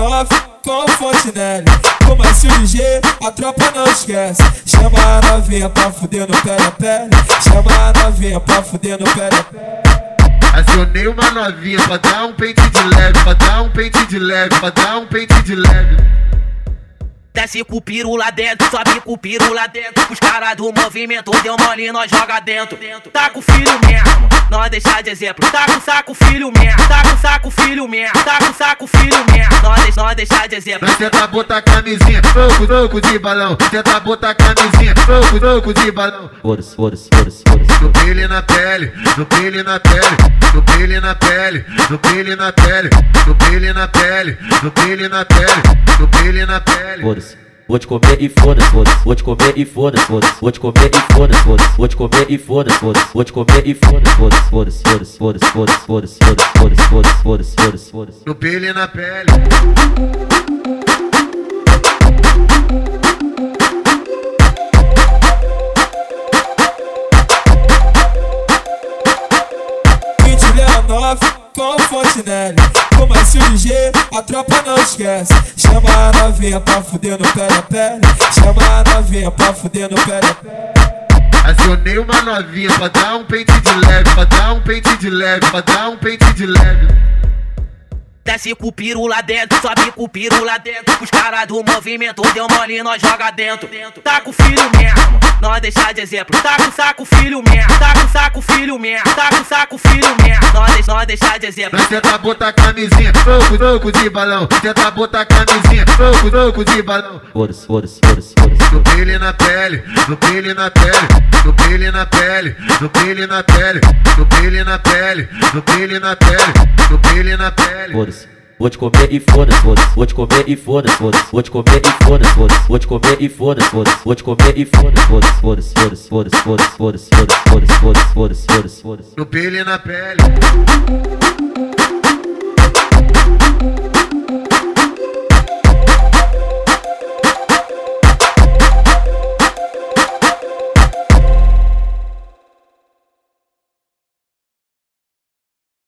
nove com Fontenelle. Com Marcinho G, a tropa não esquece. Chama a novinha pra fuder no pé a pele. Chama a novinha pra fuder no pé a pele. Acionei uma novinha pra dar um pente de leve, pra dar um pente de leve, pra dar um pente de leve. Desce com o piru lá dentro, sobe com o piru lá dentro. Os caras do movimento deu mole, nós joga dentro. Tá com o filho mesmo, nós deixar de exemplo. Tá com saco filho mesmo, tá com saco filho mesmo, tá com saco filho mesmo. Nós, nós deixar de exemplo. Nós tenta botar camisinha, troco, troco de balão. Tenta botar camisinha, troco, troco de balão. Foda-se, foda-se, foda-se, foda-se. No pele na pele, no pele na pele, no pele na pele, no pele na pele, no pele na pele, no pele na pele, no pele na pele. Vou te comer e foda-se, foda-se. Vou te comer e foda-se, foda-se. Vou te comer e foda-se, foda-se. Vou te comer e foda-se, foda-se. Vou te comer e foda-se, foda-se, foda-se, foda-se, foda-se, foda-se, foda-se, foda-se, foda-se, foda-se, foda-se, foda-se. No pele na pele. nove com Fontenelle. Com Marcinho G, a tropa não esquece. Chama a novinha pra fuder no pé a pele. Chama a novinha pra fuder no pé a pele. Acionei uma novinha pra dar um pente de leve, pra dar um pente de leve, pra dar um pente de leve. Desce com o piru lá dentro, sobe com o piru lá dentro. Os caras do movimento deu mole, nós joga dentro. Tá com o filho mesmo, nós deixar de exemplo. Tá com saco filho mesmo, tá com saco filho mesmo, tá com saco filho mesmo. Nós, nós deixar de exemplo. Nós tenta botar camisinha, troco, troco de balão. Tenta botar camisinha, troco, troco de balão. Foda-se, foda-se, foda-se, foda-se. No pele na pele, no pele na pele, no pele na pele, no pele na pele, no pele na pele, no pele na pele, no pele na pele. Foda-se. Vou te comer e foda-se, foda-se. Vou te comer e foda-se, foda-se. Vou te comer e foda-se, foda-se. Vou te comer e foda-se, foda-se. Vou te comer e foda-se, foda-se, foda-se, foda-se, foda-se, foda-se, foda-se, foda-se, foda-se, foda-se, foda-se, foda-se, foda-se. No pele na pele.